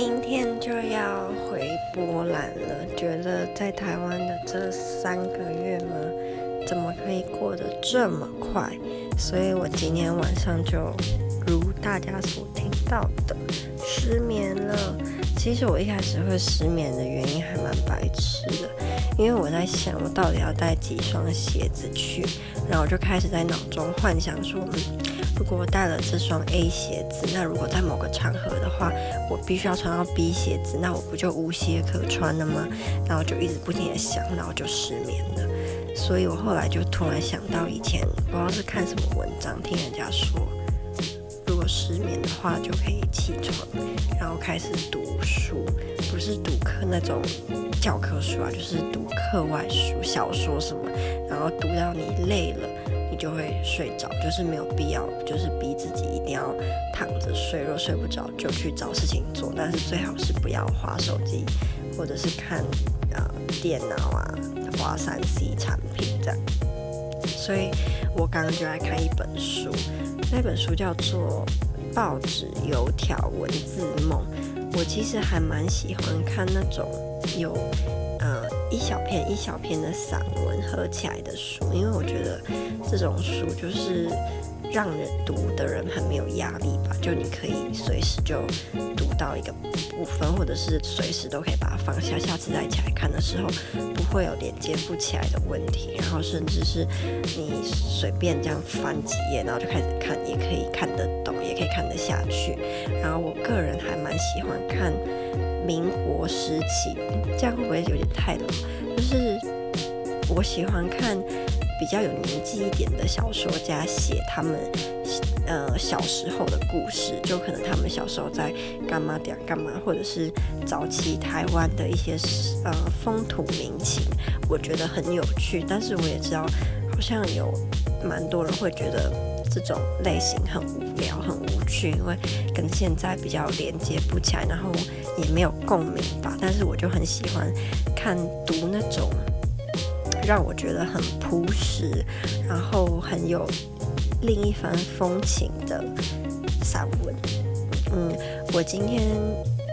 明天就要回波兰了，觉得在台湾的这三个月嘛，怎么可以过得这么快？所以我今天晚上就如大家所听到的失眠了。其实我一开始会失眠的原因还蛮白痴的，因为我在想我到底要带几双鞋子去，然后我就开始在脑中幻想说，如果我带了这双 A 鞋子，那如果在某个场合的话，我必须要穿到 B 鞋子，那我不就无鞋可穿了吗？然后就一直不停的想，然后就失眠了。所以我后来就突然想到以前不知道是看什么文章，听人家说。如果失眠的话就可以起床，然后开始读书，不是读课那种教科书啊，就是读课外书、小说什么，然后读到你累了，就会睡着，就是没有必要，就是逼自己一定要躺着睡，若睡不着就去找事情做，但是最好是不要划手机，或者是看呃电脑啊，滑三 C 产品这样。所以我刚刚就在看一本书。那本书叫做《报纸油条文字梦》，我其实还蛮喜欢看那种有一小篇一小篇的散文合起来的书，因为我觉得这种书就是。让人读的人很没有压力吧，就你可以随时就读到一个部分，或者是随时都可以把它放下，下次再起来看的时候不会有连接不起来的问题。然后甚至是你随便这样翻几页，然后就开始看，也可以看得懂，也可以看得下去。然后我个人还蛮喜欢看民国时期，这样会不会有点太？就是我喜欢看。比较有年纪一点的小说家写他们呃小时候的故事，就可能他们小时候在干嘛点干嘛，或者是早期台湾的一些呃风土民情，我觉得很有趣。但是我也知道，好像有蛮多人会觉得这种类型很无聊、很无趣，因为跟现在比较连接不起来，然后也没有共鸣吧。但是我就很喜欢看读那种。让我觉得很朴实，然后很有另一番风情的散文。嗯，我今天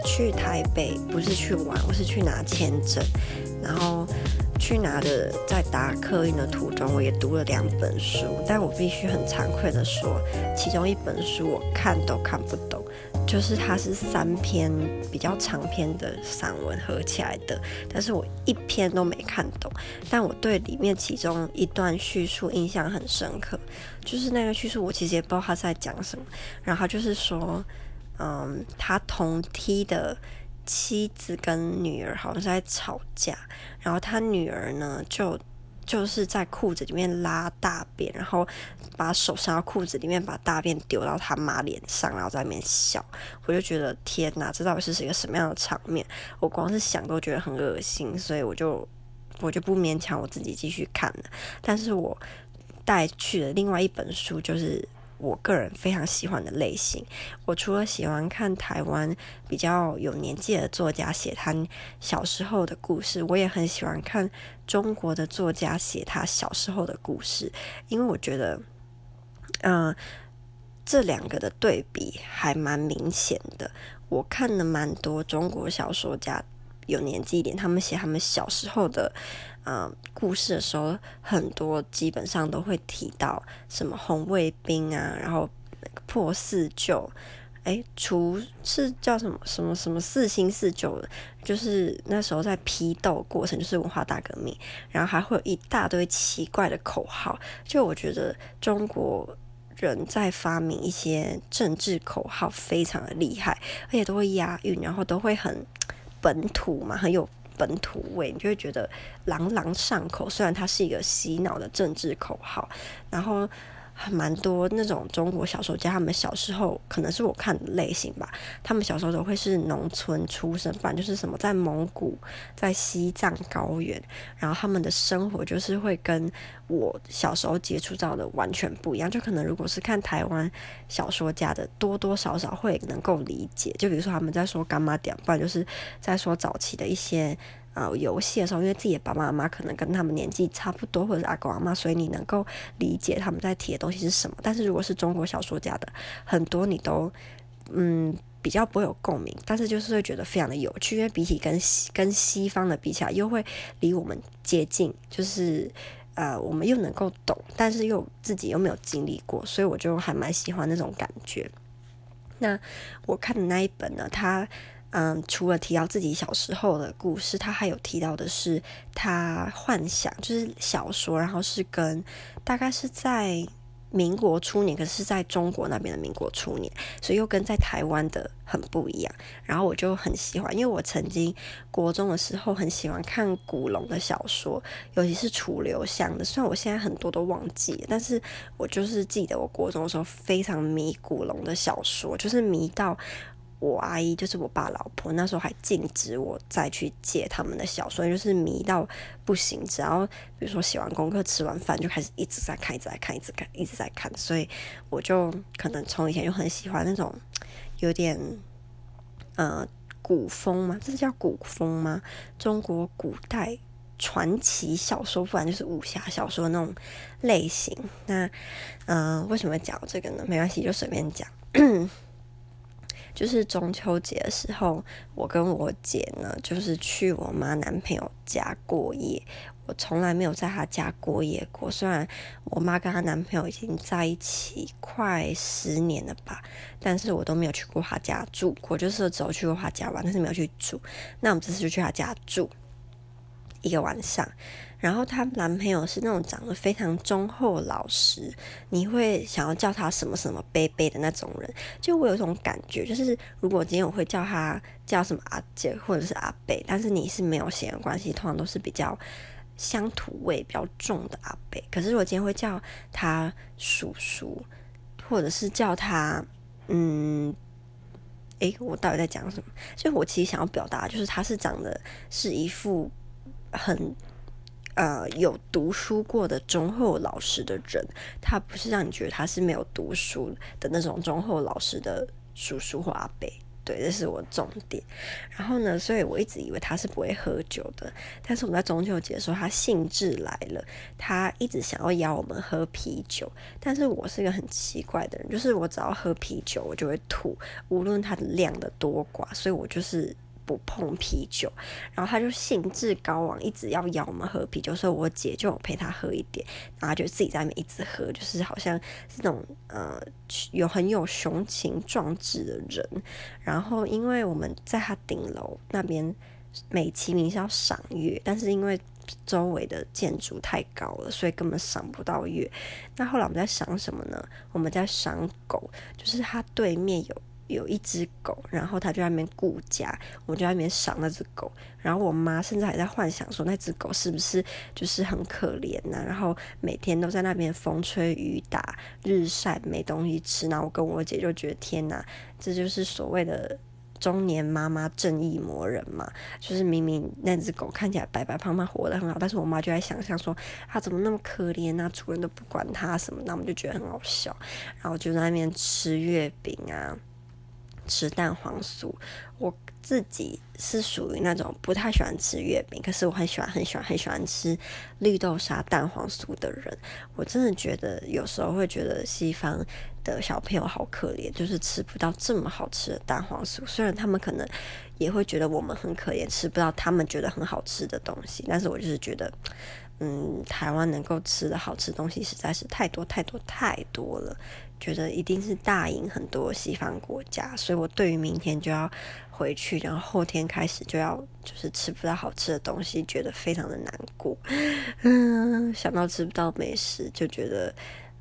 去台北不是去玩，我是去拿签证，然后去拿的，在搭客运的途中，我也读了两本书，但我必须很惭愧的说，其中一本书我看都看不懂。就是它是三篇比较长篇的散文合起来的，但是我一篇都没看懂，但我对里面其中一段叙述印象很深刻，就是那个叙述我其实也不知道他在讲什么，然后就是说，嗯，他同梯的妻子跟女儿好像是在吵架，然后他女儿呢就。就是在裤子里面拉大便，然后把手伸到裤子里面，把大便丢到他妈脸上，然后在那边笑。我就觉得天哪，这到底是一个什么样的场面？我光是想都觉得很恶心，所以我就我就不勉强我自己继续看了。但是我带去了另外一本书，就是。我个人非常喜欢的类型，我除了喜欢看台湾比较有年纪的作家写他小时候的故事，我也很喜欢看中国的作家写他小时候的故事，因为我觉得，嗯、这两个的对比还蛮明显的。我看了蛮多中国小说家，有年纪一点，他们写他们小时候的。嗯，故事的时候很多基本上都会提到什么红卫兵啊，然后破四旧，哎，除是叫什么什么什么四新四旧的，就是那时候在批斗过程，就是文化大革命，然后还会有一大堆奇怪的口号。就我觉得中国人在发明一些政治口号非常的厉害，而且都会押韵，然后都会很本土嘛，很有。本土味，你就会觉得朗朗上口。虽然它是一个洗脑的政治口号，然后还蛮多那种中国小说家，他们小时候可能是我看的类型吧。他们小时候都会是农村出生，反正就是什么在蒙古、在西藏高原，然后他们的生活就是会跟我小时候接触到的完全不一样。就可能如果是看台湾小说家的，多多少少会能够理解。就比如说他们在说干妈点，不然就是在说早期的一些。呃，游戏的时候，因为自己的爸爸妈妈可能跟他们年纪差不多，或者是阿公阿妈，所以你能够理解他们在提的东西是什么。但是如果是中国小说家的，很多你都嗯比较不会有共鸣，但是就是会觉得非常的有趣，因为比起跟西跟西方的比起来，又会离我们接近，就是呃，我们又能够懂，但是又自己又没有经历过，所以我就还蛮喜欢那种感觉。那我看的那一本呢，它嗯，除了提到自己小时候的故事，他还有提到的是他幻想，就是小说，然后是跟大概是在。民国初年，可是在中国那边的民国初年，所以又跟在台湾的很不一样。然后我就很喜欢，因为我曾经国中的时候很喜欢看古龙的小说，尤其是楚留香的。虽然我现在很多都忘记了，但是我就是记得我国中的时候非常迷古龙的小说，就是迷到。我阿姨就是我爸老婆，那时候还禁止我再去借他们的小说，就是迷到不行。只要比如说写完功课、吃完饭，就开始一直在看、一直在看、一直看、一直在看。所以我就可能从以前就很喜欢那种有点呃古风嘛，这是叫古风吗？中国古代传奇小说，不然就是武侠小说那种类型。那呃，为什么讲这个呢？没关系，就随便讲。就是中秋节的时候，我跟我姐呢，就是去我妈男朋友家过夜。我从来没有在她家过夜过，虽然我妈跟她男朋友已经在一起快十年了吧，但是我都没有去过她家住过，就是只有去过她家玩，但是没有去住。那我们这次就去她家住一个晚上。然后她男朋友是那种长得非常忠厚老实，你会想要叫他什么什么贝贝的那种人。就我有一种感觉，就是如果今天我会叫他叫什么阿姐或者是阿伯，但是你是没有血缘关系，通常都是比较乡土味比较重的阿伯。可是我今天会叫他叔叔，或者是叫他嗯，诶，我到底在讲什么？就我其实想要表达，就是他是长得是一副很。呃，有读书过的忠厚老实的人，他不是让你觉得他是没有读书的那种忠厚老实的叔叔或阿伯。对，这是我重点。然后呢，所以我一直以为他是不会喝酒的。但是我们在中秋节的时候，他兴致来了，他一直想要邀我们喝啤酒。但是我是一个很奇怪的人，就是我只要喝啤酒，我就会吐，无论它的量的多寡。所以我就是。不碰啤酒，然后他就兴致高昂，一直要邀我们喝啤酒，所以我姐就陪他喝一点，然后就自己在那边一直喝，就是好像是那种呃有很有雄情壮志的人。然后因为我们在他顶楼那边美其名是要赏月，但是因为周围的建筑太高了，所以根本赏不到月。那后来我们在赏什么呢？我们在赏狗，就是他对面有。有一只狗，然后他就在那边顾家，我就在那边赏那只狗。然后我妈甚至还在幻想说，那只狗是不是就是很可怜呐、然后每天都在那边风吹雨打、日晒没东西吃。然后我跟我姐就觉得天呐，这就是所谓的中年妈妈正义魔人嘛！就是明明那只狗看起来白白胖胖，活得很好，但是我妈就在想象说，它怎么那么可怜啊？主人都不管它什么，那我们就觉得很好笑。然后就在那边吃月饼啊。吃蛋黄酥，我自己是属于那种不太喜欢吃月饼，可是我很喜欢、很喜欢、很喜欢吃绿豆沙蛋黄酥的人。我真的觉得有时候会觉得西方的小朋友好可怜，就是吃不到这么好吃的蛋黄酥。虽然他们可能也会觉得我们很可怜，吃不到他们觉得很好吃的东西，但是我就是觉得，嗯，台湾能够吃的好吃的东西实在是太多太多太多了。觉得一定是大赢很多西方国家，所以我对于明天就要回去，然后后天开始就要就是吃不到好吃的东西，觉得非常的难过。嗯，想到吃不到美食，就觉得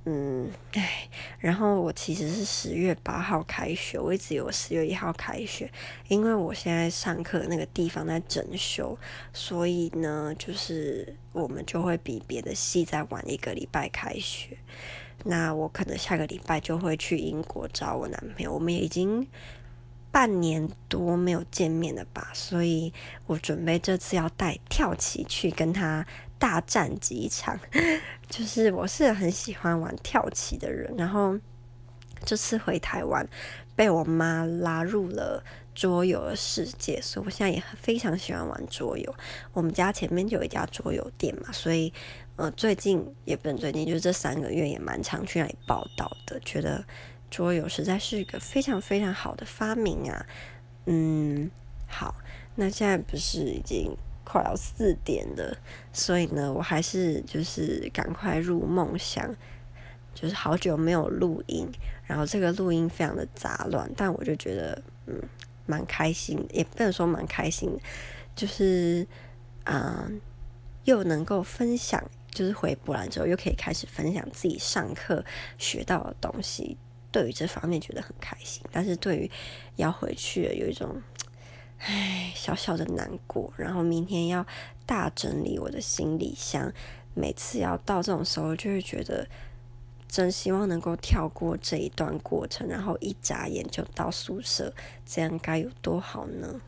嗯，唉。然后我其实是十月八号开学，我一直以为十月一号开学，因为我现在上课那个地方在整修，所以呢，就是我们就会比别的系再晚一个礼拜开学。那我可能下个礼拜就会去英国找我男朋友，我们也已经半年多没有见面了吧，所以我准备这次要带跳棋去跟他大战几场。就是我是很喜欢玩跳棋的人，然后这次回台湾被我妈拉入了桌游的世界，所以我现在也非常喜欢玩桌游。我们家前面就有一家桌游店嘛，所以。呃，最近也不能最近，就是这三个月也蛮常去那里报道的，觉得桌游实在是一个非常非常好的发明啊。嗯，好，那现在不是已经快要四点了，所以呢，我还是就是赶快入梦乡。就是好久没有录音，然后这个录音非常的杂乱，但我就觉得嗯蛮开心，也不能说蛮开心，就是啊、又能够分享，就是回波兰之后又可以开始分享自己上课学到的东西，对于这方面觉得很开心，但是对于要回去有一种唉小小的难过，然后明天要大整理我的行李箱，每次要到这种时候就会觉得。真希望能够跳过这一段过程，然后一眨眼就到宿舍，这样该有多好呢？